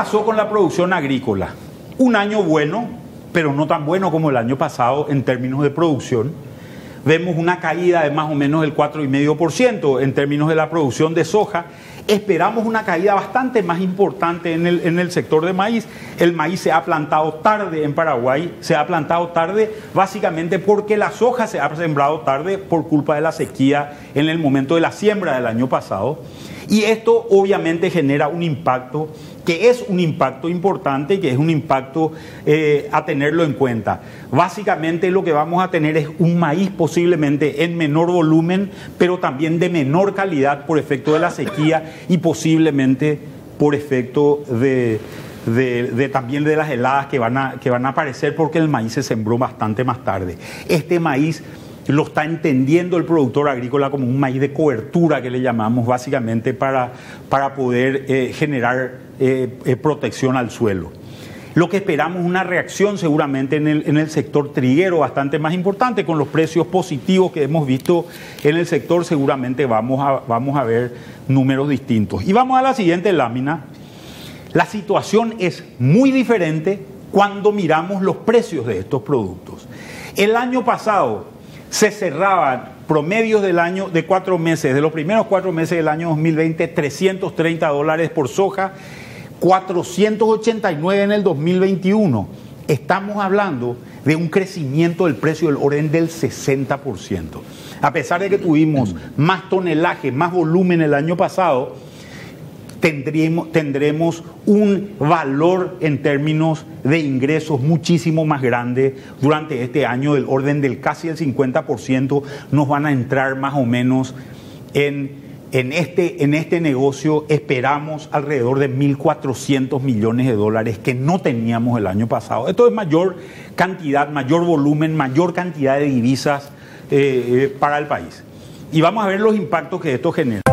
pasó con la producción agrícola? Un año bueno, pero no tan bueno como el año pasado en términos de producción. Vemos una caída de más o menos del 4,5% en términos de la producción de soja esperamos una caída bastante más importante en el, en el sector de maíz. El maíz se ha plantado tarde en Paraguay, se ha plantado tarde básicamente porque la soja se ha sembrado tarde por culpa de la sequía en el momento de la siembra del año pasado. Y esto obviamente genera un impacto que es un impacto importante y que es un impacto eh, a tenerlo en cuenta. Básicamente lo que vamos a tener es un maíz posiblemente en menor volumen, pero también de menor calidad por efecto de la sequía y posiblemente por efecto de, también de las heladas que van, a, que van a aparecer porque el maíz se sembró bastante más tarde. Este maíz lo está entendiendo el productor agrícola como un maíz de cobertura que le llamamos básicamente para, para poder eh, generar eh, eh, protección al suelo. Lo que esperamos es una reacción seguramente en el, en el, sector triguero bastante más importante, con los precios positivos que hemos visto en el sector, seguramente vamos a, vamos a ver números distintos. Y vamos a la siguiente lámina. La situación es muy diferente cuando miramos los precios de estos productos. El año pasado, se cerraban promedios del año de cuatro meses, de los primeros cuatro meses del año 2020, 330 dólares por soja, 489 en el 2021. Estamos hablando de un crecimiento del precio del orden del 60%. A pesar de que tuvimos más tonelaje, más volumen el año pasado, tendremos, tendremos un valor en términos de ingresos muchísimo más grande durante este año, del orden del casi el 50%, nos van a entrar más o menos en, en, este, en este negocio, esperamos alrededor de 1.400 millones de dólares que no teníamos el año pasado. Esto es mayor cantidad, mayor volumen, mayor cantidad de divisas eh, eh, para el país. Y vamos a ver los impactos que esto genera.